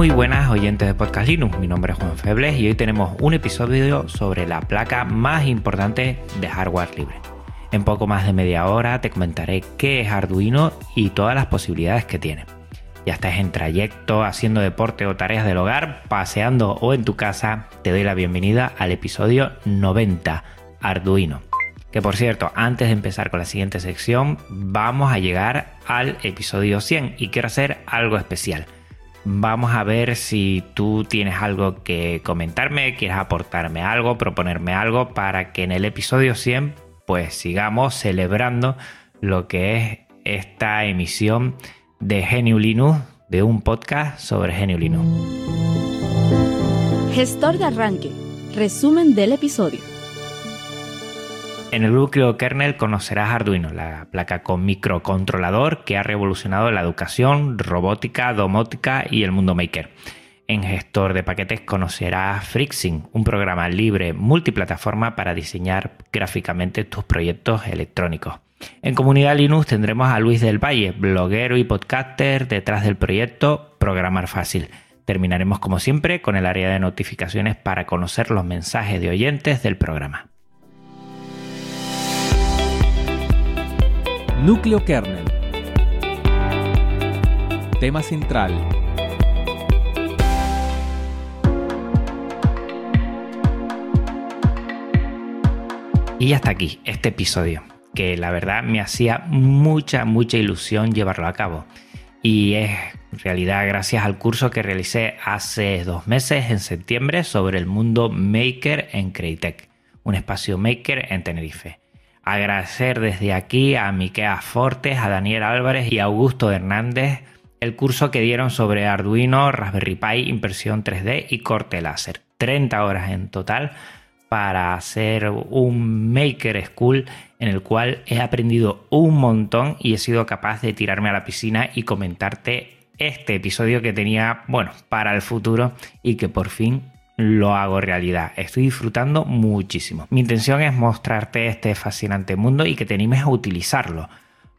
Muy buenas oyentes de Podcast Linux, mi nombre es Juan Febles y hoy tenemos un episodio sobre la placa más importante de hardware libre. En poco más de media hora te comentaré qué es Arduino y todas las posibilidades que tiene. Ya estás en trayecto, haciendo deporte o tareas del hogar, paseando o en tu casa, te doy la bienvenida al episodio 90, Arduino. Que por cierto, antes de empezar con la siguiente sección, vamos a llegar al episodio 100 y quiero hacer algo especial. Vamos a ver si tú tienes algo que comentarme, quieres aportarme algo, proponerme algo para que en el episodio 100 pues sigamos celebrando lo que es esta emisión de Genio Linux, de un podcast sobre Genio Linux. Gestor de arranque. Resumen del episodio. En el núcleo kernel conocerás Arduino, la placa con microcontrolador que ha revolucionado la educación, robótica, domótica y el mundo maker. En gestor de paquetes conocerás Frixing, un programa libre multiplataforma para diseñar gráficamente tus proyectos electrónicos. En comunidad Linux tendremos a Luis del Valle, bloguero y podcaster detrás del proyecto Programar Fácil. Terminaremos como siempre con el área de notificaciones para conocer los mensajes de oyentes del programa. Núcleo kernel. Tema central. Y hasta aquí este episodio, que la verdad me hacía mucha, mucha ilusión llevarlo a cabo. Y es en realidad gracias al curso que realicé hace dos meses, en septiembre, sobre el mundo maker en Creitec, un espacio maker en Tenerife. Agradecer desde aquí a Miquea Fortes, a Daniel Álvarez y a Augusto Hernández el curso que dieron sobre Arduino, Raspberry Pi, impresión 3D y corte láser. 30 horas en total para hacer un Maker School en el cual he aprendido un montón y he sido capaz de tirarme a la piscina y comentarte este episodio que tenía, bueno, para el futuro y que por fin lo hago realidad. Estoy disfrutando muchísimo. Mi intención es mostrarte este fascinante mundo y que te animes a utilizarlo.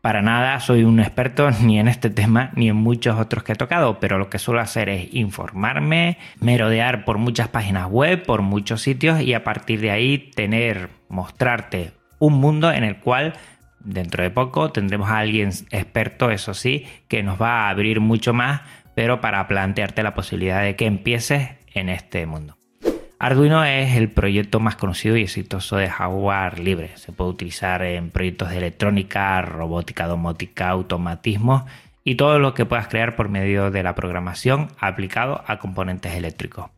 Para nada soy un experto ni en este tema ni en muchos otros que he tocado, pero lo que suelo hacer es informarme, merodear por muchas páginas web, por muchos sitios y a partir de ahí tener, mostrarte un mundo en el cual dentro de poco tendremos a alguien experto, eso sí, que nos va a abrir mucho más, pero para plantearte la posibilidad de que empieces en este mundo. Arduino es el proyecto más conocido y exitoso de hardware libre. Se puede utilizar en proyectos de electrónica, robótica, domótica, automatismo y todo lo que puedas crear por medio de la programación aplicado a componentes eléctricos.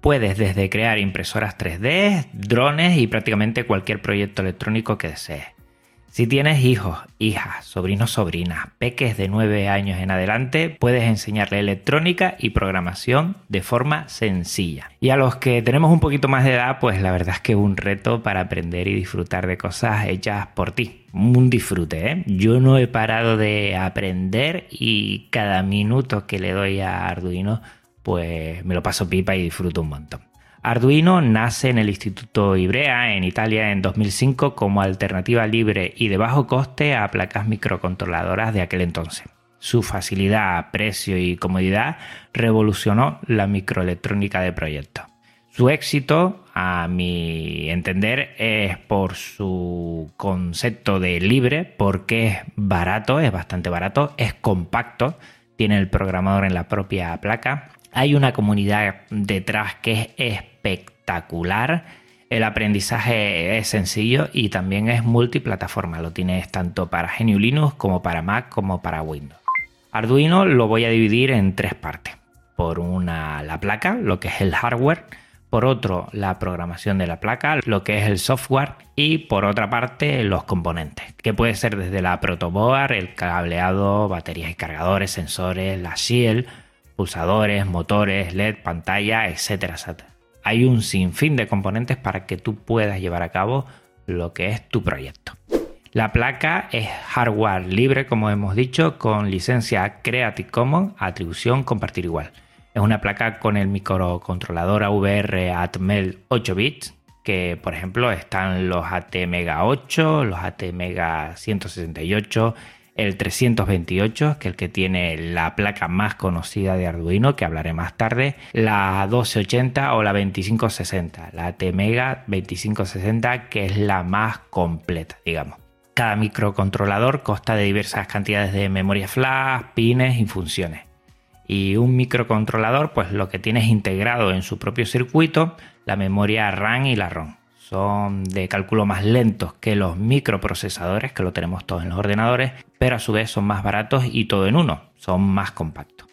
Puedes desde crear impresoras 3D, drones y prácticamente cualquier proyecto electrónico que desees. Si tienes hijos, hijas, sobrinos, sobrinas, peques de 9 años en adelante, puedes enseñarle electrónica y programación de forma sencilla. Y a los que tenemos un poquito más de edad, pues la verdad es que es un reto para aprender y disfrutar de cosas hechas por ti. Un disfrute, ¿eh? Yo no he parado de aprender y cada minuto que le doy a Arduino, pues me lo paso pipa y disfruto un montón. Arduino nace en el Instituto Ibrea, en Italia, en 2005 como alternativa libre y de bajo coste a placas microcontroladoras de aquel entonces. Su facilidad, precio y comodidad revolucionó la microelectrónica de proyecto. Su éxito, a mi entender, es por su concepto de libre, porque es barato, es bastante barato, es compacto, tiene el programador en la propia placa, hay una comunidad detrás que es espectacular. El aprendizaje es sencillo y también es multiplataforma. Lo tienes tanto para GNU Linux como para Mac como para Windows. Arduino lo voy a dividir en tres partes. Por una la placa, lo que es el hardware. por otro la programación de la placa, lo que es el software y por otra parte los componentes, que puede ser desde la protoboard, el cableado, baterías y cargadores, sensores, la shield, pulsadores, motores, LED, pantalla, etcétera, etcétera. Hay un sinfín de componentes para que tú puedas llevar a cabo lo que es tu proyecto. La placa es hardware libre, como hemos dicho, con licencia Creative Commons, atribución compartir igual. Es una placa con el microcontrolador AVR Atmel 8 bits, que por ejemplo están los ATmega 8, los ATmega 168, el 328, que es el que tiene la placa más conocida de Arduino, que hablaré más tarde, la 1280 o la 2560, la ATmega 2560, que es la más completa, digamos. Cada microcontrolador consta de diversas cantidades de memoria flash, pines y funciones y un microcontrolador pues lo que tienes integrado en su propio circuito la memoria RAM y la ROM. Son de cálculo más lentos que los microprocesadores que lo tenemos todos en los ordenadores, pero a su vez son más baratos y todo en uno, son más compactos.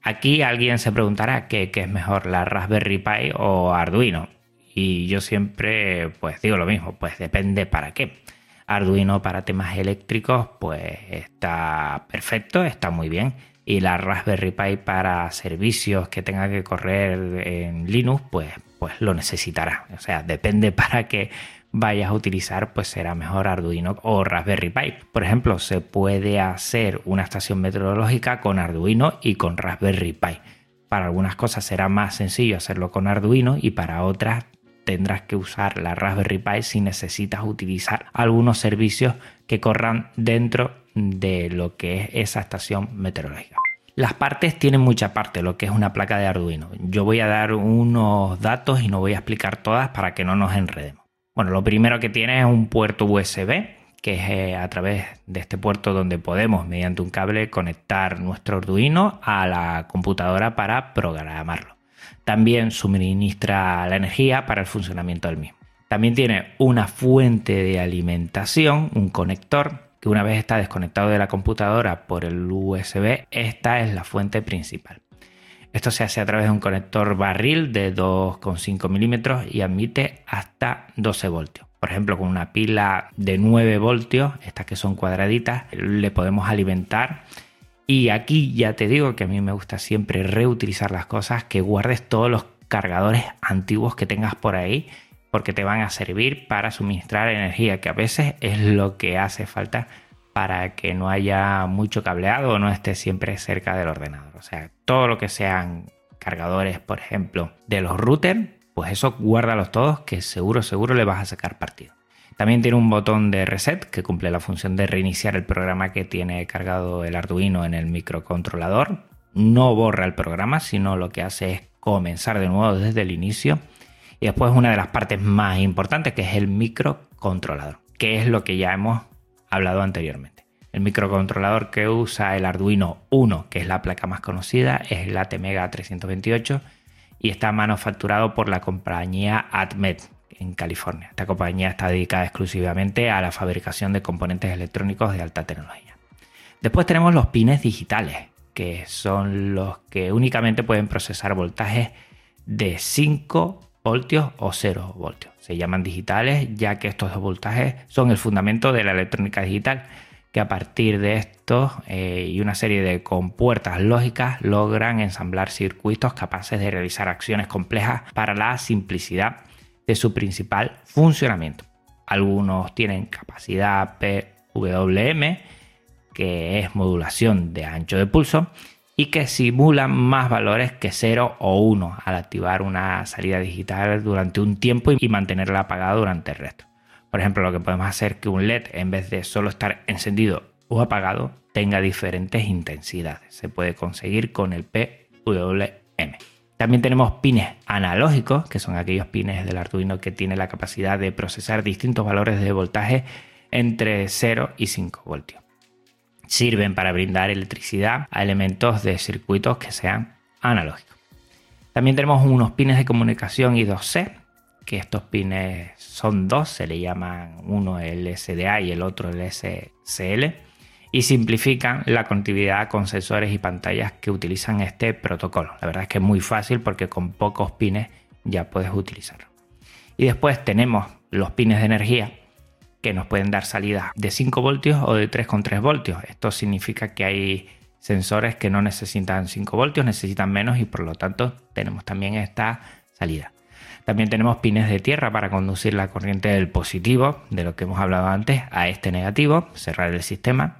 Aquí alguien se preguntará qué, qué es mejor, la Raspberry Pi o Arduino. Y yo siempre pues digo lo mismo, pues depende para qué. Arduino para temas eléctricos pues está perfecto, está muy bien y la Raspberry Pi para servicios que tenga que correr en Linux, pues, pues lo necesitará. O sea, depende para qué vayas a utilizar, pues será mejor Arduino o Raspberry Pi. Por ejemplo, se puede hacer una estación meteorológica con Arduino y con Raspberry Pi. Para algunas cosas será más sencillo hacerlo con Arduino y para otras tendrás que usar la Raspberry Pi si necesitas utilizar algunos servicios que corran dentro de lo que es esa estación meteorológica. Las partes tienen mucha parte, lo que es una placa de Arduino. Yo voy a dar unos datos y no voy a explicar todas para que no nos enredemos. Bueno, lo primero que tiene es un puerto USB, que es eh, a través de este puerto donde podemos, mediante un cable, conectar nuestro Arduino a la computadora para programarlo. También suministra la energía para el funcionamiento del mismo. También tiene una fuente de alimentación, un conector que una vez está desconectado de la computadora por el USB, esta es la fuente principal. Esto se hace a través de un conector barril de 2,5 milímetros y admite hasta 12 voltios. Por ejemplo, con una pila de 9 voltios, estas que son cuadraditas, le podemos alimentar. Y aquí ya te digo que a mí me gusta siempre reutilizar las cosas, que guardes todos los cargadores antiguos que tengas por ahí porque te van a servir para suministrar energía, que a veces es lo que hace falta para que no haya mucho cableado o no esté siempre cerca del ordenador. O sea, todo lo que sean cargadores, por ejemplo, de los routers, pues eso guárdalos todos que seguro, seguro le vas a sacar partido. También tiene un botón de reset que cumple la función de reiniciar el programa que tiene cargado el Arduino en el microcontrolador. No borra el programa, sino lo que hace es comenzar de nuevo desde el inicio y después una de las partes más importantes, que es el microcontrolador, que es lo que ya hemos hablado anteriormente. El microcontrolador que usa el Arduino 1, que es la placa más conocida, es el ATmega 328 y está manufacturado por la compañía Atmet en California. Esta compañía está dedicada exclusivamente a la fabricación de componentes electrónicos de alta tecnología. Después tenemos los pines digitales, que son los que únicamente pueden procesar voltajes de 5 voltios o 0 voltios. Se llaman digitales ya que estos dos voltajes son el fundamento de la electrónica digital, que a partir de estos eh, y una serie de compuertas lógicas logran ensamblar circuitos capaces de realizar acciones complejas para la simplicidad de su principal funcionamiento. Algunos tienen capacidad PWM, que es modulación de ancho de pulso, y que simulan más valores que 0 o 1 al activar una salida digital durante un tiempo y mantenerla apagada durante el resto. Por ejemplo, lo que podemos hacer es que un LED, en vez de solo estar encendido o apagado, tenga diferentes intensidades. Se puede conseguir con el PWM. También tenemos pines analógicos, que son aquellos pines del Arduino que tienen la capacidad de procesar distintos valores de voltaje entre 0 y 5 voltios sirven para brindar electricidad a elementos de circuitos que sean analógicos. También tenemos unos pines de comunicación I2C, que estos pines son dos, se le llaman uno el SDA y el otro el SCL, y simplifican la conectividad con sensores y pantallas que utilizan este protocolo. La verdad es que es muy fácil porque con pocos pines ya puedes utilizarlo. Y después tenemos los pines de energía que nos pueden dar salidas de 5 voltios o de 3,3 voltios. Esto significa que hay sensores que no necesitan 5 voltios, necesitan menos y por lo tanto tenemos también esta salida. También tenemos pines de tierra para conducir la corriente del positivo, de lo que hemos hablado antes, a este negativo, cerrar el sistema,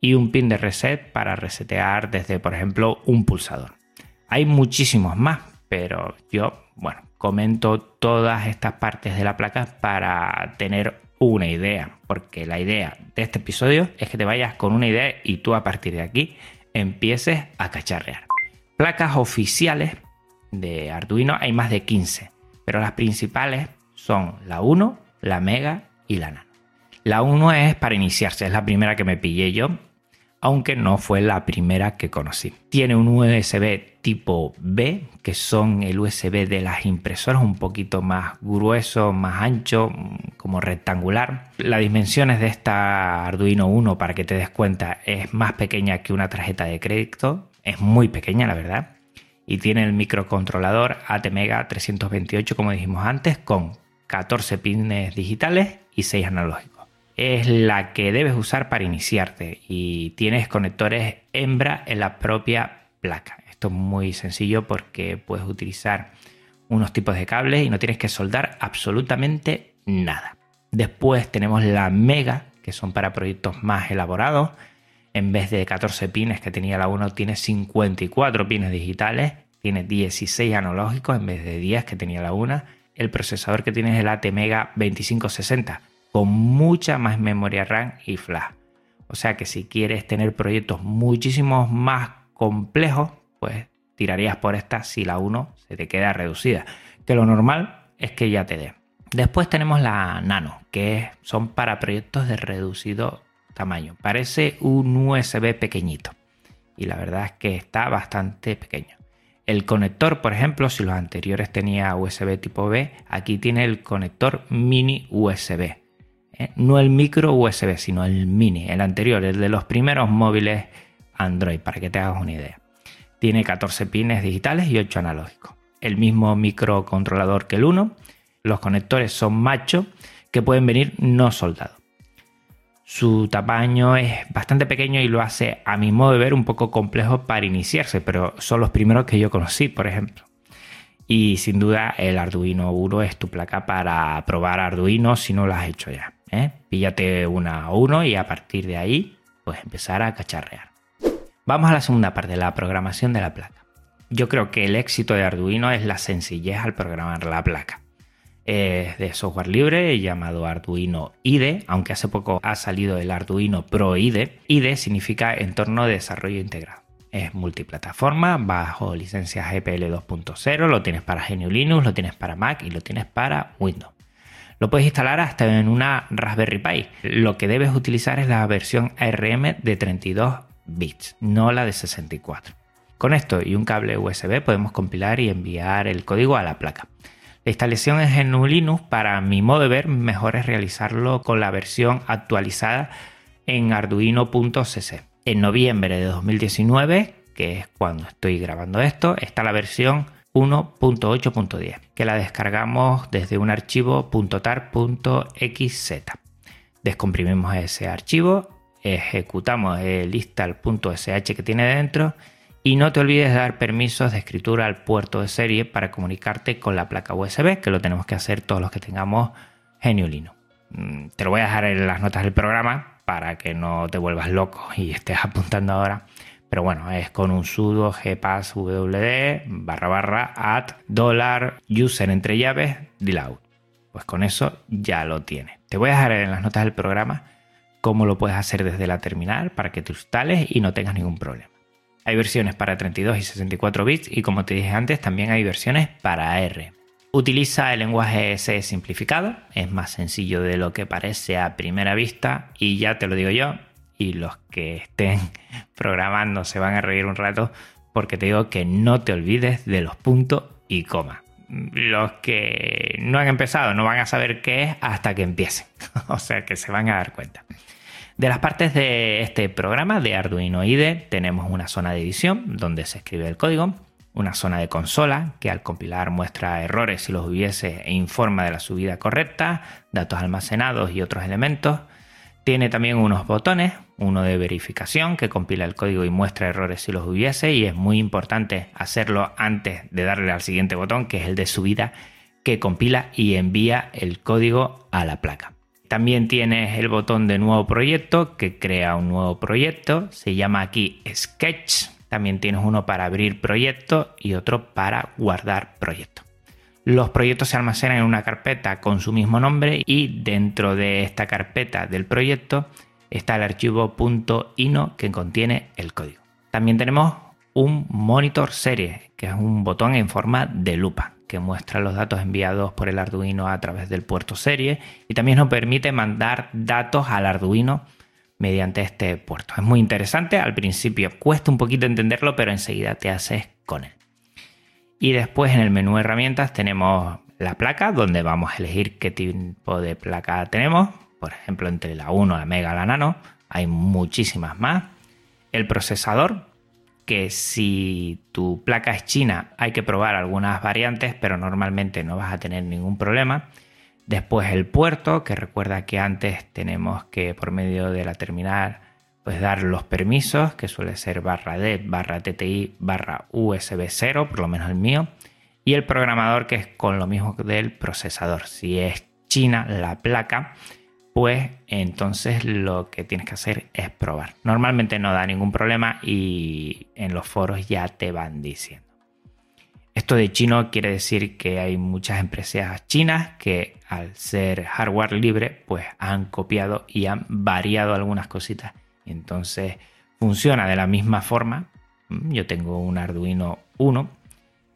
y un pin de reset para resetear desde, por ejemplo, un pulsador. Hay muchísimos más, pero yo, bueno, comento todas estas partes de la placa para tener una idea, porque la idea de este episodio es que te vayas con una idea y tú a partir de aquí empieces a cacharrear. Placas oficiales de Arduino hay más de 15, pero las principales son la 1, la Mega y la Nano. La 1 es para iniciarse, es la primera que me pillé yo, aunque no fue la primera que conocí. Tiene un USB tipo B, que son el USB de las impresoras, un poquito más grueso, más ancho, como rectangular. Las dimensiones de esta Arduino 1, para que te des cuenta, es más pequeña que una tarjeta de crédito, es muy pequeña la verdad y tiene el microcontrolador ATmega 328 como dijimos antes con 14 pines digitales y 6 analógicos. Es la que debes usar para iniciarte y tienes conectores hembra en la propia placa. Esto es muy sencillo porque puedes utilizar unos tipos de cables y no tienes que soldar absolutamente nada. Después tenemos la Mega, que son para proyectos más elaborados en vez de 14 pines que tenía la 1, tiene 54 pines digitales, tiene 16 analógicos en vez de 10 que tenía la 1. El procesador que tiene es el ATmega 2560, con mucha más memoria RAM y flash. O sea que si quieres tener proyectos muchísimos más complejos, pues tirarías por esta si la 1 se te queda reducida. Que lo normal es que ya te dé. Después tenemos la Nano, que son para proyectos de reducido tamaño. Parece un USB pequeñito y la verdad es que está bastante pequeño. El conector, por ejemplo, si los anteriores tenía USB tipo B, aquí tiene el conector mini USB. ¿Eh? No el micro USB, sino el mini, el anterior, el de los primeros móviles Android, para que te hagas una idea. Tiene 14 pines digitales y 8 analógicos. El mismo microcontrolador que el 1. Los conectores son macho que pueden venir no soldados. Su tamaño es bastante pequeño y lo hace, a mi modo de ver, un poco complejo para iniciarse, pero son los primeros que yo conocí, por ejemplo. Y sin duda el Arduino 1 es tu placa para probar Arduino si no lo has hecho ya. ¿Eh? Píllate una o uno y a partir de ahí, pues empezar a cacharrear. Vamos a la segunda parte, la programación de la placa. Yo creo que el éxito de Arduino es la sencillez al programar la placa es de software libre llamado Arduino IDE, aunque hace poco ha salido el Arduino Pro IDE. IDE significa entorno de desarrollo integrado. Es multiplataforma bajo licencia GPL 2.0, lo tienes para GNU Linux, lo tienes para Mac y lo tienes para Windows. Lo puedes instalar hasta en una Raspberry Pi. Lo que debes utilizar es la versión ARM de 32 bits, no la de 64. Con esto y un cable USB podemos compilar y enviar el código a la placa. La instalación en GNU Linux, para mi modo de ver, mejor es realizarlo con la versión actualizada en arduino.cc. En noviembre de 2019, que es cuando estoy grabando esto, está la versión 1.8.10, que la descargamos desde un archivo .tar.xz. Descomprimimos ese archivo, ejecutamos el install.sh que tiene dentro y no te olvides de dar permisos de escritura al puerto de serie para comunicarte con la placa USB, que lo tenemos que hacer todos los que tengamos GNU Linux. Mm, te lo voy a dejar en las notas del programa para que no te vuelvas loco y estés apuntando ahora. Pero bueno, es con un sudo gpasswd barra barra add dólar user entre llaves dilout. Pues con eso ya lo tienes. Te voy a dejar en las notas del programa cómo lo puedes hacer desde la terminal para que te instales y no tengas ningún problema. Hay versiones para 32 y 64 bits y como te dije antes, también hay versiones para R. Utiliza el lenguaje S simplificado, es más sencillo de lo que parece a primera vista y ya te lo digo yo, y los que estén programando se van a reír un rato porque te digo que no te olvides de los puntos y coma. Los que no han empezado no van a saber qué es hasta que empiecen, o sea que se van a dar cuenta. De las partes de este programa de Arduino IDE tenemos una zona de edición donde se escribe el código, una zona de consola que al compilar muestra errores si los hubiese e informa de la subida correcta, datos almacenados y otros elementos. Tiene también unos botones, uno de verificación que compila el código y muestra errores si los hubiese y es muy importante hacerlo antes de darle al siguiente botón que es el de subida que compila y envía el código a la placa. También tienes el botón de nuevo proyecto que crea un nuevo proyecto, se llama aquí Sketch. También tienes uno para abrir proyecto y otro para guardar proyecto. Los proyectos se almacenan en una carpeta con su mismo nombre y dentro de esta carpeta del proyecto está el archivo .ino que contiene el código. También tenemos un monitor serie, que es un botón en forma de lupa que muestra los datos enviados por el Arduino a través del puerto serie y también nos permite mandar datos al Arduino mediante este puerto. Es muy interesante, al principio cuesta un poquito entenderlo, pero enseguida te haces con él. Y después en el menú herramientas tenemos la placa, donde vamos a elegir qué tipo de placa tenemos. Por ejemplo, entre la 1, la Mega, la Nano. Hay muchísimas más. El procesador, que si tu placa es china hay que probar algunas variantes, pero normalmente no vas a tener ningún problema. Después el puerto, que recuerda que antes tenemos que por medio de la terminal pues dar los permisos, que suele ser barra D, barra TTI, barra USB 0, por lo menos el mío, y el programador que es con lo mismo del procesador. Si es China la placa, pues entonces lo que tienes que hacer es probar. Normalmente no da ningún problema y en los foros ya te van diciendo. Esto de chino quiere decir que hay muchas empresas chinas que al ser hardware libre pues han copiado y han variado algunas cositas entonces funciona de la misma forma. Mm, yo tengo un Arduino 1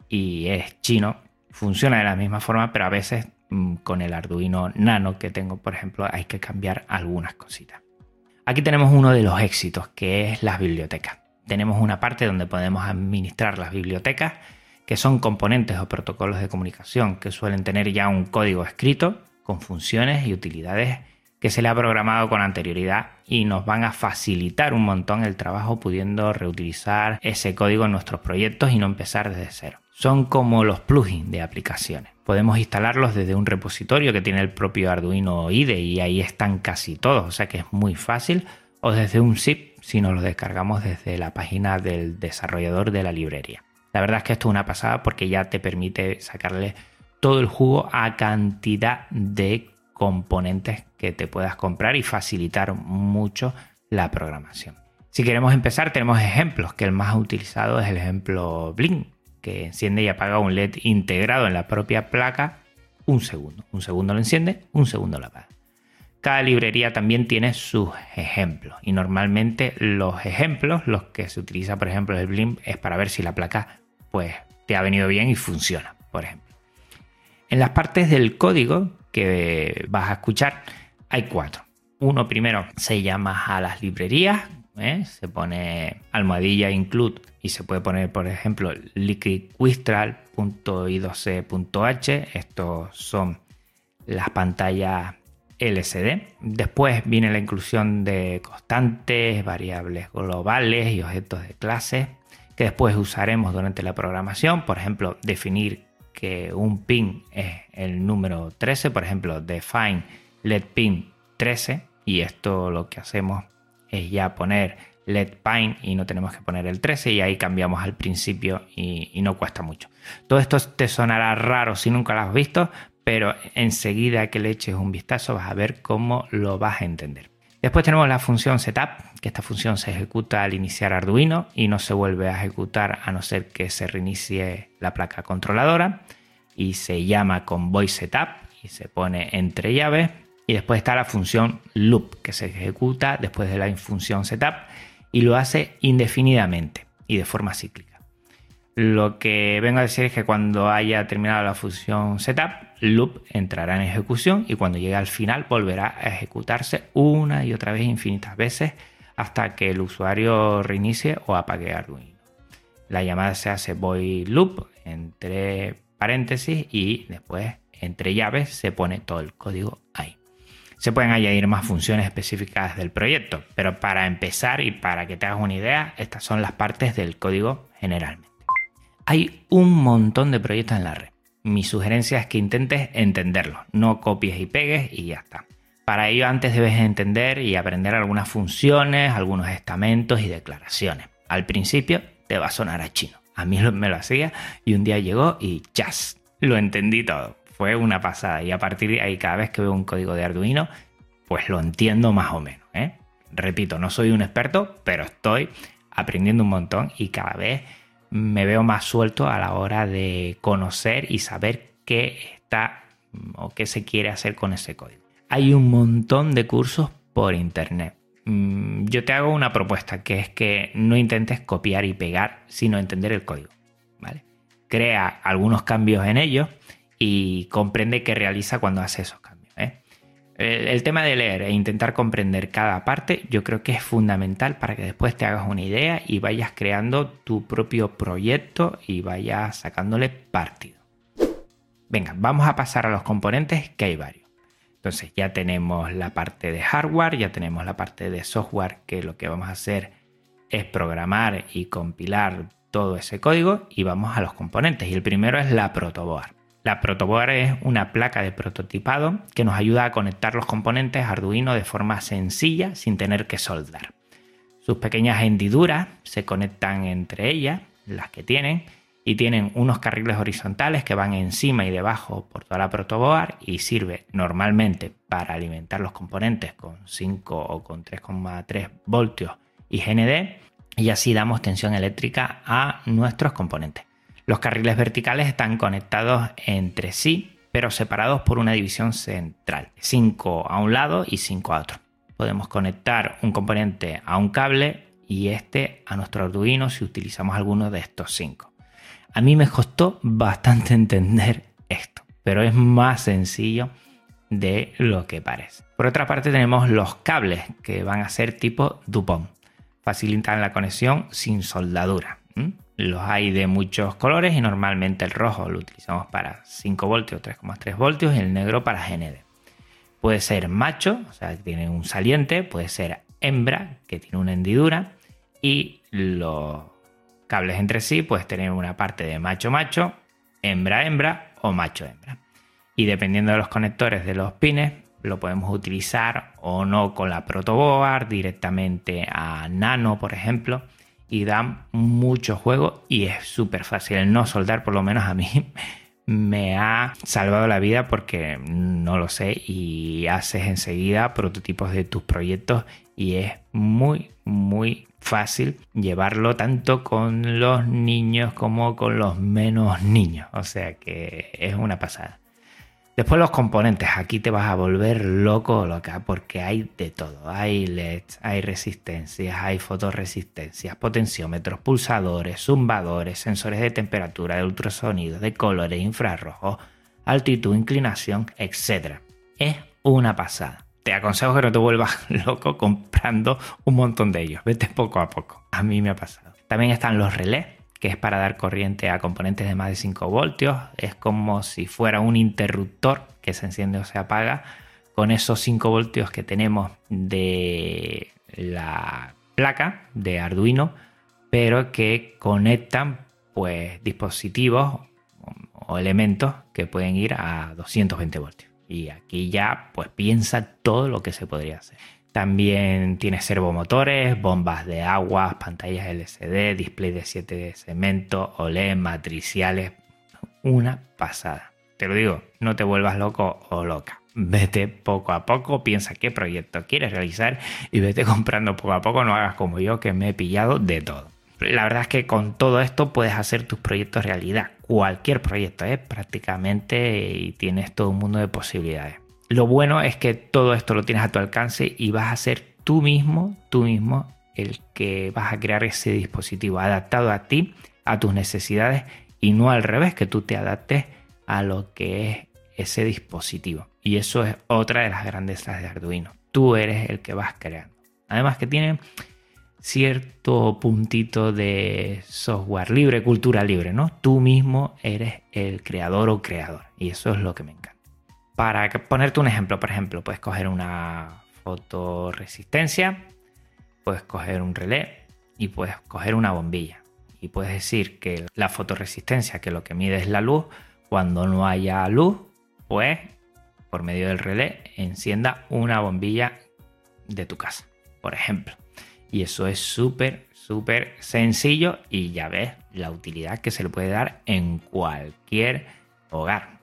y es chino. Funciona de la misma forma, pero a veces mm, con el Arduino Nano que tengo, por ejemplo, hay que cambiar algunas cositas. Aquí tenemos uno de los éxitos, que es las bibliotecas. Tenemos una parte donde podemos administrar las bibliotecas, que son componentes o protocolos de comunicación que suelen tener ya un código escrito con funciones y utilidades que se le ha programado con anterioridad y nos van a facilitar un montón el trabajo pudiendo reutilizar ese código en nuestros proyectos y no empezar desde cero. Son como los plugins de aplicaciones. Podemos instalarlos desde un repositorio que tiene el propio Arduino IDE y ahí están casi todos, o sea que es muy fácil, o desde un zip si nos lo descargamos desde la página del desarrollador de la librería. La verdad es que esto es una pasada porque ya te permite sacarle todo el jugo a cantidad de componentes que te puedas comprar y facilitar mucho la programación. Si queremos empezar, tenemos ejemplos, que el más utilizado es el ejemplo Blink, que enciende y apaga un LED integrado en la propia placa un segundo. Un segundo lo enciende, un segundo lo apaga. Cada librería también tiene sus ejemplos y normalmente los ejemplos, los que se utiliza por ejemplo el Blink, es para ver si la placa pues te ha venido bien y funciona, por ejemplo. En las partes del código que vas a escuchar hay cuatro. Uno primero se llama a las librerías, ¿eh? se pone almohadilla include y se puede poner, por ejemplo, liquidquistral.i2c.h. Estos son las pantallas LCD. Después viene la inclusión de constantes, variables globales y objetos de clase que después usaremos durante la programación. Por ejemplo, definir que un pin es el número 13, por ejemplo, define let pin 13 y esto lo que hacemos es ya poner let pin y no tenemos que poner el 13 y ahí cambiamos al principio y, y no cuesta mucho. Todo esto te sonará raro si nunca lo has visto, pero enseguida que le eches un vistazo vas a ver cómo lo vas a entender. Después tenemos la función setup, que esta función se ejecuta al iniciar Arduino y no se vuelve a ejecutar a no ser que se reinicie la placa controladora y se llama con voice setup y se pone entre llaves y después está la función loop que se ejecuta después de la función setup y lo hace indefinidamente y de forma cíclica. Lo que vengo a decir es que cuando haya terminado la función setup, loop entrará en ejecución y cuando llegue al final volverá a ejecutarse una y otra vez infinitas veces hasta que el usuario reinicie o apague Arduino. La llamada se hace void loop entre paréntesis y después entre llaves se pone todo el código ahí. Se pueden añadir más funciones específicas del proyecto, pero para empezar y para que te hagas una idea, estas son las partes del código generalmente. Hay un montón de proyectos en la red. Mi sugerencia es que intentes entenderlos, no copies y pegues y ya está. Para ello antes debes entender y aprender algunas funciones, algunos estamentos y declaraciones. Al principio te va a sonar a chino. A mí me lo hacía y un día llegó y chas, lo entendí todo. Fue una pasada y a partir de ahí cada vez que veo un código de Arduino, pues lo entiendo más o menos. ¿eh? Repito, no soy un experto, pero estoy aprendiendo un montón y cada vez me veo más suelto a la hora de conocer y saber qué está o qué se quiere hacer con ese código. Hay un montón de cursos por internet. Mm, yo te hago una propuesta que es que no intentes copiar y pegar, sino entender el código. ¿vale? Crea algunos cambios en ellos y comprende qué realiza cuando hace esos cambios. El, tema de leer e intentar comprender cada parte yo creo que es fundamental para que después te hagas una idea y vayas creando tu propio proyecto y vayas sacándole partido. Venga, vamos a pasar a los componentes que hay varios. Entonces ya tenemos la parte de hardware, ya tenemos la parte de software que lo que vamos a hacer es programar y compilar todo ese código y vamos a los componentes. Y el primero es la protoboard. La protoboard es una placa de prototipado que nos ayuda a conectar los componentes Arduino de forma sencilla sin tener que soldar. Sus pequeñas hendiduras se conectan entre ellas, las que tienen, y tienen unos carriles horizontales que van encima y debajo por toda la protoboard y sirve normalmente para alimentar los componentes con 5 o con 3,3 voltios y GND y así damos tensión eléctrica a nuestros componentes. Los carriles verticales están conectados entre sí, pero separados por una división central, 5 a un lado y 5 a otro. Podemos conectar un componente a un cable y este a nuestro Arduino si utilizamos alguno de estos 5. A mí me costó bastante entender esto, pero es más sencillo de lo que parece. Por otra parte tenemos los cables que van a ser tipo Dupont. Facilitan la conexión sin soldadura. Los hay de muchos colores y normalmente el rojo lo utilizamos para 5 voltios, 3,3 voltios y el negro para GND. Puede ser macho, o sea, que tiene un saliente, puede ser hembra, que tiene una hendidura y los cables entre sí puedes tener una parte de macho-macho, hembra-hembra o macho-hembra. Y dependiendo de los conectores de los pines, lo podemos utilizar o no con la protoboard, directamente a nano, por ejemplo y dan mucho juego y es súper fácil. No soldar, por lo menos a mí, me ha salvado la vida porque no lo sé y haces enseguida prototipos de tus proyectos y es muy, muy fácil llevarlo tanto con los niños como con los menos niños. O sea que es una pasada. Después los componentes, aquí te vas a volver loco loca porque hay de todo. Hay LEDs, hay resistencias, hay fotoresistencias, potenciómetros, pulsadores, zumbadores, sensores de temperatura, de ultrasonido, de colores, infrarrojos, altitud, inclinación, etc. Es una pasada. Te aconsejo que no te vuelvas loco comprando un montón de ellos. Vete poco a poco. A mí me ha pasado. También están los relés que es para dar corriente a componentes de más de 5 voltios. Es como si fuera un interruptor que se enciende o se apaga con esos 5 voltios que tenemos de la placa de Arduino, pero que conectan pues dispositivos o elementos que pueden ir a 220 voltios. Y aquí ya pues piensa todo lo que se podría hacer. También tiene servomotores, bombas de agua, pantallas LCD, display de 7 de cemento, OLED, matriciales. Una pasada. Te lo digo, no te vuelvas loco o loca. Vete poco a poco, piensa qué proyecto quieres realizar y vete comprando poco a poco. No hagas como yo que me he pillado de todo. La verdad es que con todo esto puedes hacer tus proyectos realidad. Cualquier proyecto, ¿eh? prácticamente, y tienes todo un mundo de posibilidades. Lo bueno es que todo esto lo tienes a tu alcance y vas a ser tú mismo, tú mismo, el que vas a crear ese dispositivo adaptado a ti, a tus necesidades y no al revés, que tú te adaptes a lo que es ese dispositivo. Y eso es otra de las grandezas de Arduino. Tú eres el que vas creando. Además que tiene cierto puntito de software libre, cultura libre, ¿no? Tú mismo eres el creador o creador. Y eso es lo que me encanta. Para ponerte un ejemplo, por ejemplo, puedes coger una fotoresistencia, puedes coger un relé y puedes coger una bombilla. y puedes decir que la fotoresistencia, que lo que mide es la luz, cuando no haya luz, pues por medio del relé encienda una bombilla de tu casa, por ejemplo. Y eso es súper, súper sencillo y ya ves la utilidad que se le puede dar en cualquier hogar.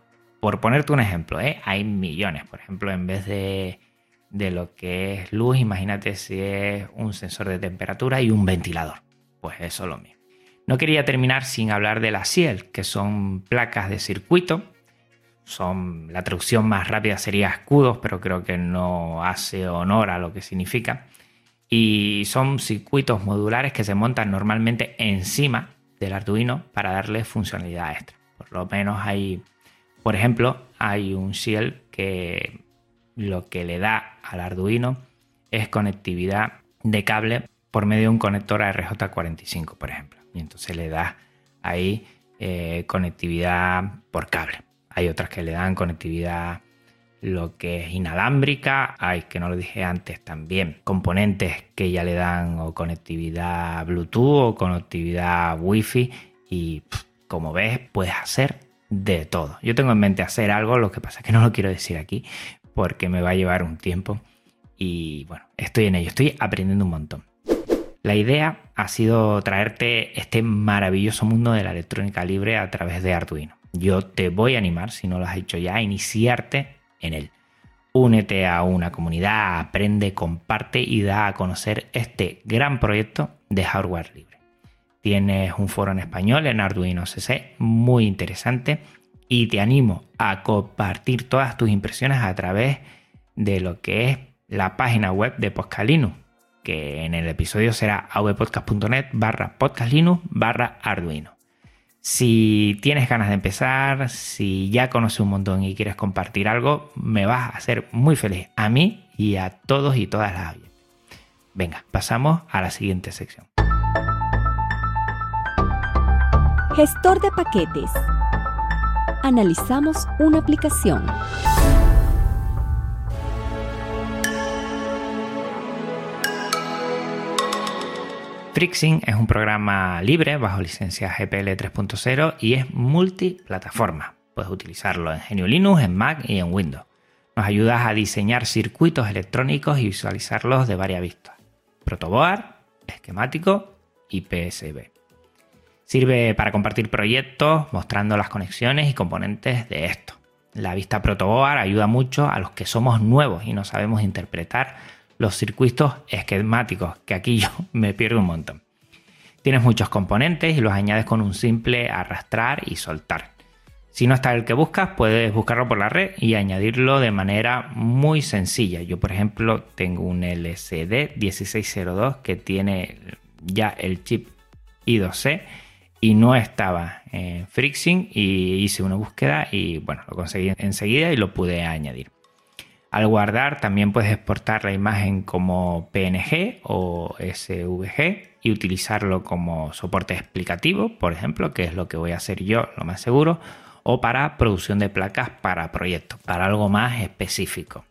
Por ponerte un ejemplo, ¿eh? hay millones. Por ejemplo, en vez de, de lo que es luz, imagínate si es un sensor de temperatura y un ventilador. Pues eso es lo mismo. No quería terminar sin hablar de las CIEL, que son placas de circuito. Son, la traducción más rápida sería escudos, pero creo que no hace honor a lo que significa. Y son circuitos modulares que se montan normalmente encima del Arduino para darle funcionalidad extra. Por lo menos hay, por ejemplo, hay un Shield que lo que le da al Arduino es conectividad de cable por medio de un conector RJ45, por ejemplo. Y entonces le da ahí eh, conectividad por cable. Hay otras que le dan conectividad lo que es inalámbrica, hay que no lo dije antes también, componentes que ya le dan o conectividad Bluetooth o conectividad Wi-Fi. Y como ves puedes hacer de todo. Yo tengo en mente hacer algo, lo que pasa es que no lo quiero decir aquí porque me va a llevar un tiempo y bueno, estoy en ello, estoy aprendiendo un montón. La idea ha sido traerte este maravilloso mundo de la electrónica libre a través de Arduino. Yo te voy a animar, si no lo has hecho ya, a iniciarte en él. Únete a una comunidad, aprende, comparte y da a conocer este gran proyecto de hardware libre. Tienes un foro en español en Arduino CC muy interesante y te animo a compartir todas tus impresiones a través de lo que es la página web de Poscalino que en el episodio será avpodcast.net barra podcastlinux barra arduino. Si tienes ganas de empezar, si ya conoces un montón y quieres compartir algo, me vas a hacer muy feliz a mí y a todos y todas las Venga, pasamos a la siguiente sección. Gestor de paquetes. Analizamos una aplicación. Frixing es un programa libre bajo licencia GPL 3.0 y es multiplataforma. Puedes utilizarlo en GNU Linux, en Mac y en Windows. Nos ayuda a diseñar circuitos electrónicos y visualizarlos de varias vistas. Protoboard, esquemático y PSB. Sirve para compartir proyectos mostrando las conexiones y componentes de esto. La vista Protoboard ayuda mucho a los que somos nuevos y no sabemos interpretar los circuitos esquemáticos, que aquí yo me pierdo un montón. Tienes muchos componentes y los añades con un simple arrastrar y soltar. Si no está el que buscas, puedes buscarlo por la red y añadirlo de manera muy sencilla. Yo, por ejemplo, tengo un LCD 1602 que tiene ya el chip I2C y no estaba en Frixing y hice una búsqueda y bueno, lo conseguí enseguida y lo pude añadir. Al guardar también puedes exportar la imagen como PNG o SVG y utilizarlo como soporte explicativo, por ejemplo, que es lo que voy a hacer yo, lo más seguro, o para producción de placas para proyectos, para algo más específico.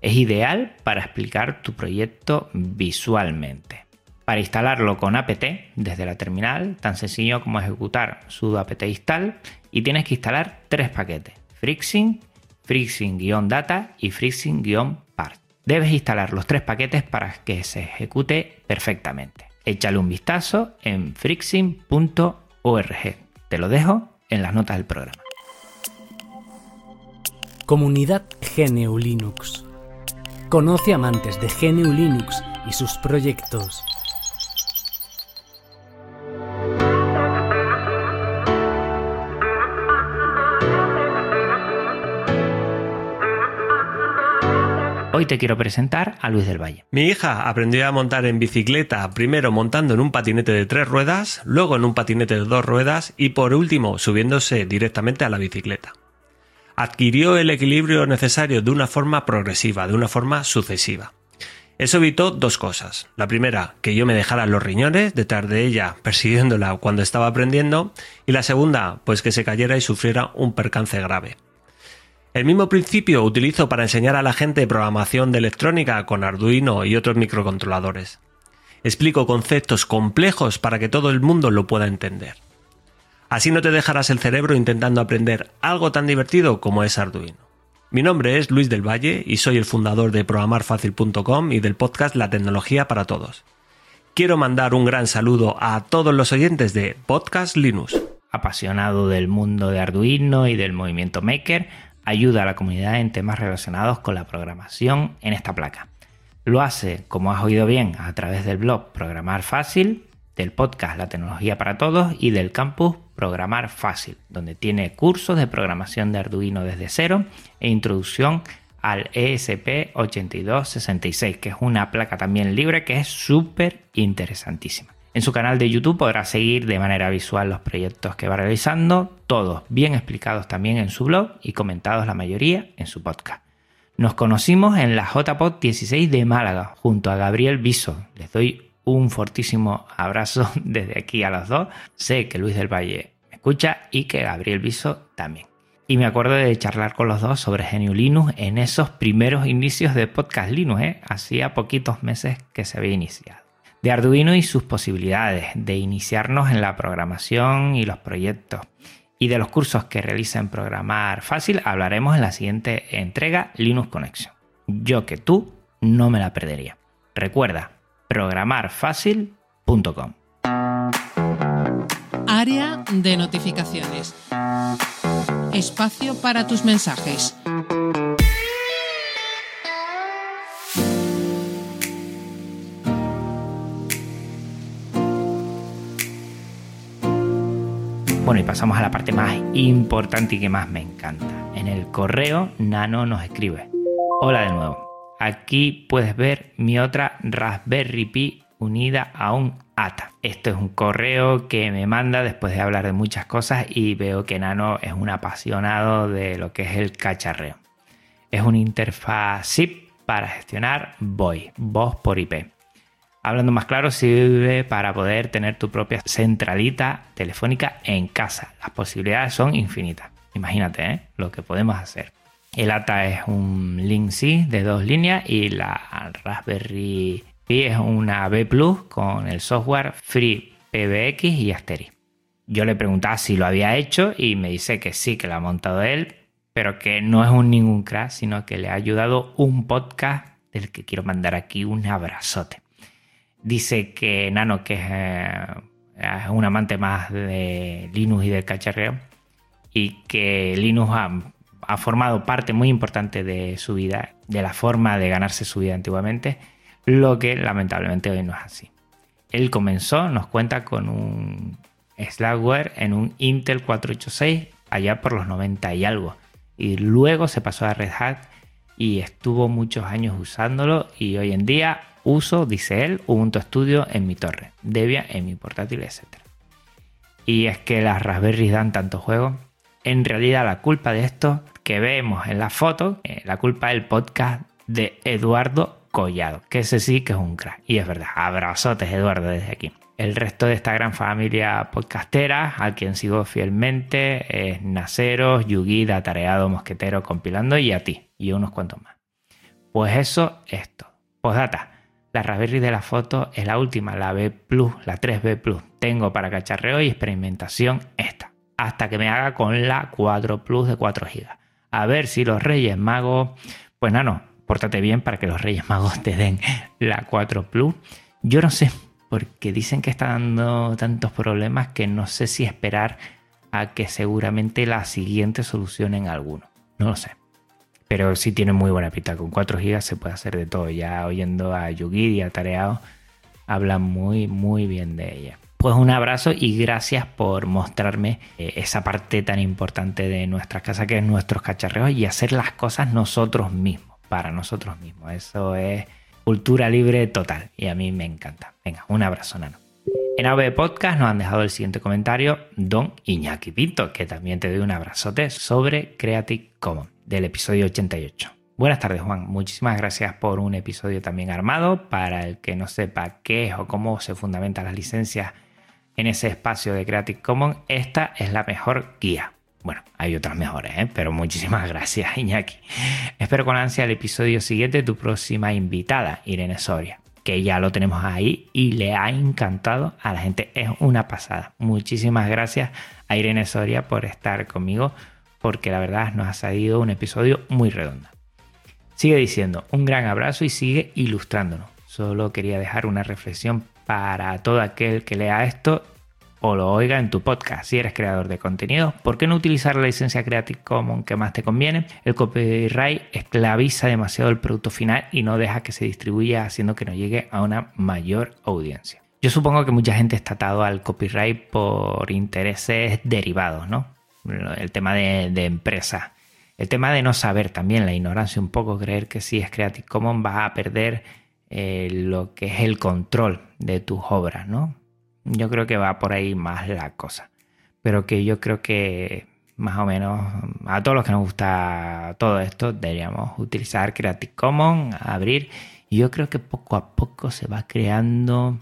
Es ideal para explicar tu proyecto visualmente. Para instalarlo con apt desde la terminal, tan sencillo como ejecutar sudo apt install y tienes que instalar tres paquetes: Frixing, Frixing-data y Frixing-part. Debes instalar los tres paquetes para que se ejecute perfectamente. Échale un vistazo en frixing.org. Te lo dejo en las notas del programa. Comunidad GNU Linux. Conoce amantes de GNU Linux y sus proyectos. Hoy te quiero presentar a Luis del Valle. Mi hija aprendió a montar en bicicleta, primero montando en un patinete de tres ruedas, luego en un patinete de dos ruedas y por último subiéndose directamente a la bicicleta. Adquirió el equilibrio necesario de una forma progresiva, de una forma sucesiva. Eso evitó dos cosas. La primera, que yo me dejara los riñones detrás de ella persiguiéndola cuando estaba aprendiendo. Y la segunda, pues que se cayera y sufriera un percance grave. El mismo principio utilizo para enseñar a la gente programación de electrónica con Arduino y otros microcontroladores. Explico conceptos complejos para que todo el mundo lo pueda entender. Así no te dejarás el cerebro intentando aprender algo tan divertido como es Arduino. Mi nombre es Luis del Valle y soy el fundador de programarfacil.com y del podcast La tecnología para todos. Quiero mandar un gran saludo a todos los oyentes de Podcast Linux. Apasionado del mundo de Arduino y del movimiento Maker, ayuda a la comunidad en temas relacionados con la programación en esta placa. Lo hace, como has oído bien, a través del blog Programar Fácil, del podcast La tecnología para todos y del campus Programar Fácil, donde tiene cursos de programación de Arduino desde cero e introducción al ESP8266, que es una placa también libre que es súper interesantísima. En su canal de YouTube podrás seguir de manera visual los proyectos que va realizando, todos bien explicados también en su blog y comentados la mayoría en su podcast. Nos conocimos en la JPod 16 de Málaga junto a Gabriel Viso. Les doy un fortísimo abrazo desde aquí a los dos. Sé que Luis del Valle me escucha y que Gabriel Viso también. Y me acuerdo de charlar con los dos sobre GNU Linux en esos primeros inicios de Podcast Linux, ¿eh? hacía poquitos meses que se había iniciado. De Arduino y sus posibilidades, de iniciarnos en la programación y los proyectos. Y de los cursos que realiza en Programar Fácil hablaremos en la siguiente entrega Linux Connection. Yo que tú no me la perdería. Recuerda, programarfácil.com. Área de notificaciones. Espacio para tus mensajes. Bueno, y pasamos a la parte más importante y que más me encanta. En el correo, Nano nos escribe. Hola de nuevo. Aquí puedes ver mi otra Raspberry Pi unida a un ATA. Esto es un correo que me manda después de hablar de muchas cosas y veo que Nano es un apasionado de lo que es el cacharreo. Es una interfaz zip para gestionar VoIP, voz por IP. Hablando más claro, sirve para poder tener tu propia centralita telefónica en casa. Las posibilidades son infinitas. Imagínate ¿eh? lo que podemos hacer. El ATA es un Link de dos líneas y la Raspberry Pi es una B Plus con el software Free PBX y Asterix. Yo le preguntaba si lo había hecho y me dice que sí, que lo ha montado él, pero que no es un ningún crack, sino que le ha ayudado un podcast del que quiero mandar aquí un abrazote. Dice que Nano, que es, eh, un amante más de Linux y del cacharreo, y que Linux ha ha formado parte muy importante de su vida, de la forma de ganarse su vida antiguamente, lo que lamentablemente hoy no es así. Él comenzó, nos cuenta, con un Slackware en un Intel 486 allá por los 90 y algo. Y luego se pasó a Red Hat y estuvo muchos años usándolo y hoy en día uso, dice él, Ubuntu Studio en mi torre, Debian en mi portátil, etc. Y es que las Raspberry dan tanto juego. En realidad la culpa de esto que vemos en la foto, eh, la culpa del podcast de Eduardo Collado, que ese sí que es un crack. Y es verdad, abrazotes Eduardo desde aquí. El resto de esta gran familia podcastera, al quien sigo fielmente, es Naceros, Yugi, Tareado, Mosquetero, Compilando y a ti, y unos cuantos más. Pues eso es todo. Postdata. La Raspberry de la foto es la última, la B Plus, la 3B Plus. Tengo para cacharreo y experimentación esta. Hasta que me haga con la 4 Plus de 4 GB a ver si los Reyes Magos, pues nano, pórtate bien para que los Reyes Magos te den la 4 Plus. Yo no sé, porque dicen que está dando tantos problemas que no sé si esperar a que seguramente la siguiente solucionen alguno. No lo sé. Pero sí tiene muy buena pinta. Con 4 GB se puede hacer de todo. Ya oyendo a Yugi y a Tareao, hablan muy, muy bien de ella. Pues un abrazo y gracias por mostrarme eh, esa parte tan importante de nuestra casa que es nuestros cacharreos y hacer las cosas nosotros mismos, para nosotros mismos. Eso es cultura libre total y a mí me encanta. Venga, un abrazo, Nano. En AV Podcast nos han dejado el siguiente comentario Don Iñaki Pinto, que también te doy un abrazote sobre Creative Commons del episodio 88. Buenas tardes, Juan. Muchísimas gracias por un episodio también armado. Para el que no sepa qué es o cómo se fundamentan las licencias en ese espacio de Creative Commons, esta es la mejor guía. Bueno, hay otras mejores, ¿eh? pero muchísimas gracias, Iñaki. Espero con ansia el episodio siguiente tu próxima invitada, Irene Soria. que ya lo tenemos ahí y le ha encantado a la gente. Es una pasada. Muchísimas gracias a Irene Soria por estar conmigo, porque la verdad nos ha salido un episodio muy redondo. Sigue diciendo un gran abrazo y sigue ilustrándonos. Solo quería dejar una reflexión para todo aquel que lea esto o lo oiga en tu podcast. Si eres creador de contenido, ¿por qué no utilizar la licencia Creative Commons que más te conviene? El copyright esclaviza demasiado el producto final y no deja que se distribuya haciendo que no llegue a una mayor audiencia. Yo supongo que mucha gente está atado al copyright por intereses derivados, ¿no? El tema de, de empresa. El tema de no saber también, la ignorancia un poco, creer que si es Creative Commons vas a perder eh, lo que es el control de tus obras, ¿no? Yo creo que va por ahí más la cosa. Pero que yo creo que más o menos a todos los que nos gusta todo esto deberíamos utilizar Creative Commons, abrir. Y yo creo que poco a poco se va creando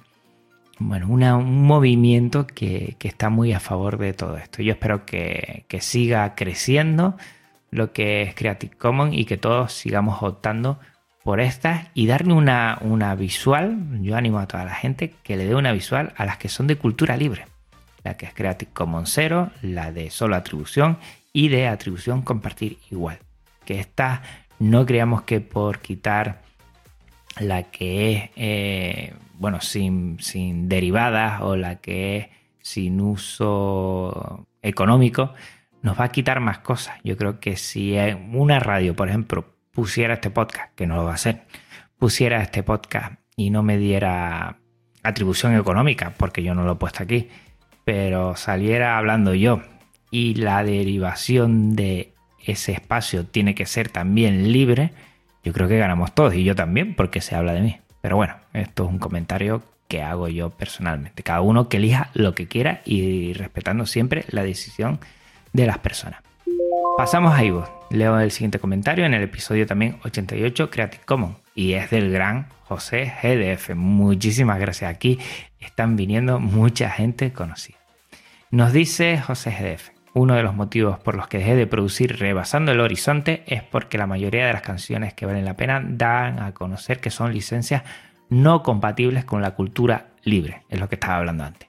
bueno, un movimiento que, está muy a favor de todo esto. Yo espero que, que siga creciendo lo que es Creative Commons y que todos sigamos optando por estas y darle una, una visual, yo animo a toda la gente que le dé una visual a las que son de cultura libre, la que es Creative Commons 0, la de solo atribución y de atribución compartir igual. Que esta no creamos que por quitar la que es, eh, bueno, sin, sin derivadas o la que es sin uso económico, nos va a quitar más cosas. Yo creo que si una radio, por ejemplo, pusiera este podcast, que no lo va a hacer, pusiera este podcast y no me diera atribución económica, porque yo no lo he puesto aquí, pero saliera hablando yo y la derivación de ese espacio tiene que ser también libre, yo creo que ganamos todos y yo también porque se habla de mí. Pero bueno, esto es un comentario que hago yo personalmente. Cada uno que elija lo que quiera y respetando siempre la decisión de las personas. Pasamos a Ivo. Leo el siguiente comentario en el episodio también 88 Creative Commons y es del gran José GDF. Muchísimas gracias. Aquí están viniendo mucha gente conocida. Nos dice José GDF. Uno de los motivos por los que dejé de producir Rebasando el Horizonte es porque la mayoría de las canciones que valen la pena dan a conocer que son licencias no compatibles con la cultura libre. Es lo que estaba hablando antes.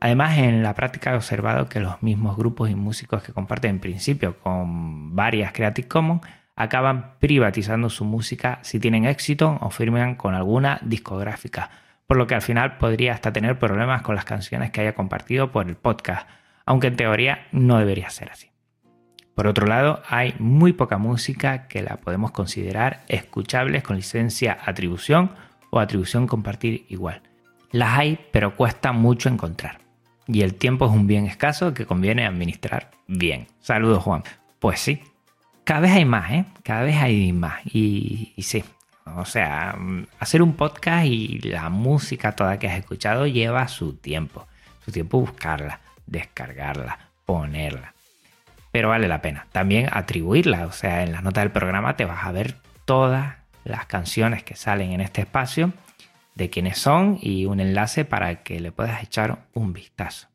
Además, en la práctica he observado que los mismos grupos y músicos que comparten en principio con varias Creative Commons acaban privatizando su música si tienen éxito o firman con alguna discográfica, por lo que al final podría hasta tener problemas con las canciones que haya compartido por el podcast, aunque en teoría no debería ser así. Por otro lado, hay muy poca música que la podemos considerar escuchables con licencia atribución o atribución compartir igual. Las hay, pero cuesta mucho encontrar y el tiempo es un bien escaso que conviene administrar bien. Saludos, Juan. Pues sí, cada vez hay más, ¿eh? Cada vez hay más. Y, sí, o sea, hacer un podcast y la música toda que has escuchado lleva su tiempo. Su tiempo buscarla, descargarla, ponerla. Pero vale la pena. También atribuirla. O sea, en las notas del programa te vas a ver todas las canciones que salen en este espacio de quiénes son y un enlace para que le puedas echar un vistazo.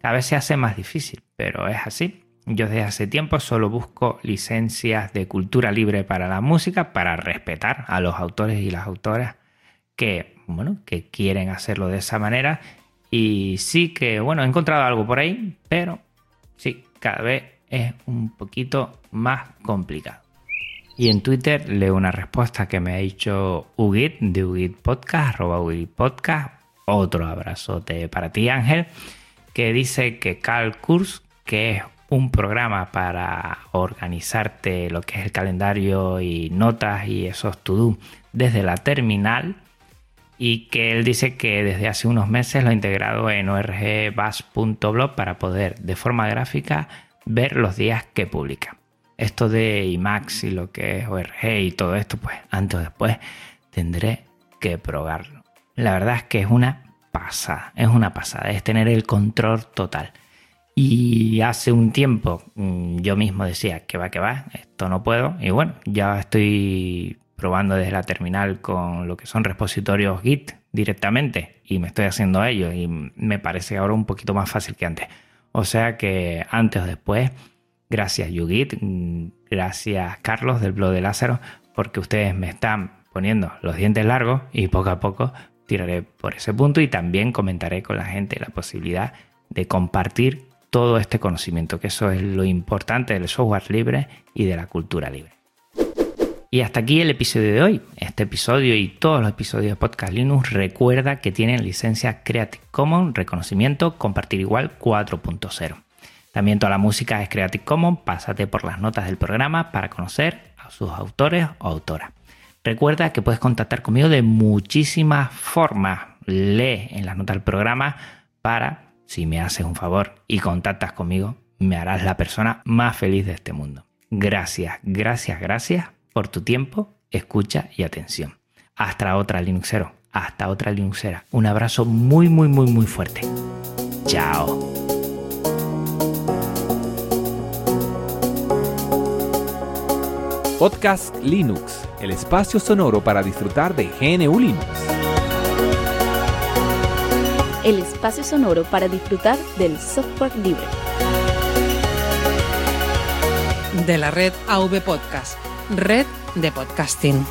Cada vez se hace más difícil, pero es así. Yo desde hace tiempo solo busco licencias de cultura libre para la música para respetar a los autores y las autoras que, bueno, que quieren hacerlo de esa manera. Y sí que, bueno, he encontrado algo por ahí, pero sí, cada vez es un poquito más complicado. Y en Twitter leo una respuesta que me ha dicho Ugit de Ugit Podcast, arroba Ugit Podcast. Otro abrazote para ti, Ángel, que dice que CalCurs, que es un programa para organizarte lo que es el calendario y notas y esos to-do desde la terminal, y que él dice que desde hace unos meses lo ha integrado en orgbus.blog para poder de forma gráfica ver los días que publica esto de IMAX y lo que es ORG y todo esto, pues antes o después tendré que probarlo. La verdad es que es una pasada, es una pasada, es tener el control total. Y hace un tiempo mm, yo mismo decía que va, que va, esto no puedo. Y bueno, ya estoy probando desde la terminal con lo que son repositorios Git directamente y me estoy haciendo a ello y me parece ahora un poquito más fácil que antes. O sea que antes o después Gracias Yugit, gracias Carlos del blog de Lázaro, porque ustedes me están poniendo los dientes largos y poco a poco tiraré por ese punto y también comentaré con la gente la posibilidad de compartir todo este conocimiento, que eso es lo importante del software libre y de la cultura libre. Y hasta aquí el episodio de hoy. Este episodio y todos los episodios de Podcast Linux recuerda que tienen licencia Creative Commons, reconocimiento compartir igual 4.0. También toda la música es Creative Commons, pásate por las notas del programa para conocer a sus autores o autoras. Recuerda que puedes contactar conmigo de muchísimas formas. Lee en las notas del programa para, si me haces un favor y contactas conmigo, me harás la persona más feliz de este mundo. Gracias, gracias, gracias por tu tiempo, escucha y atención. Hasta otra Linuxero, hasta otra Linuxera. Un abrazo muy, muy, muy, muy fuerte. Chao. Podcast Linux, el espacio sonoro para disfrutar de GNU Linux. El espacio sonoro para disfrutar del software libre. De la red AV Podcast, red de podcasting.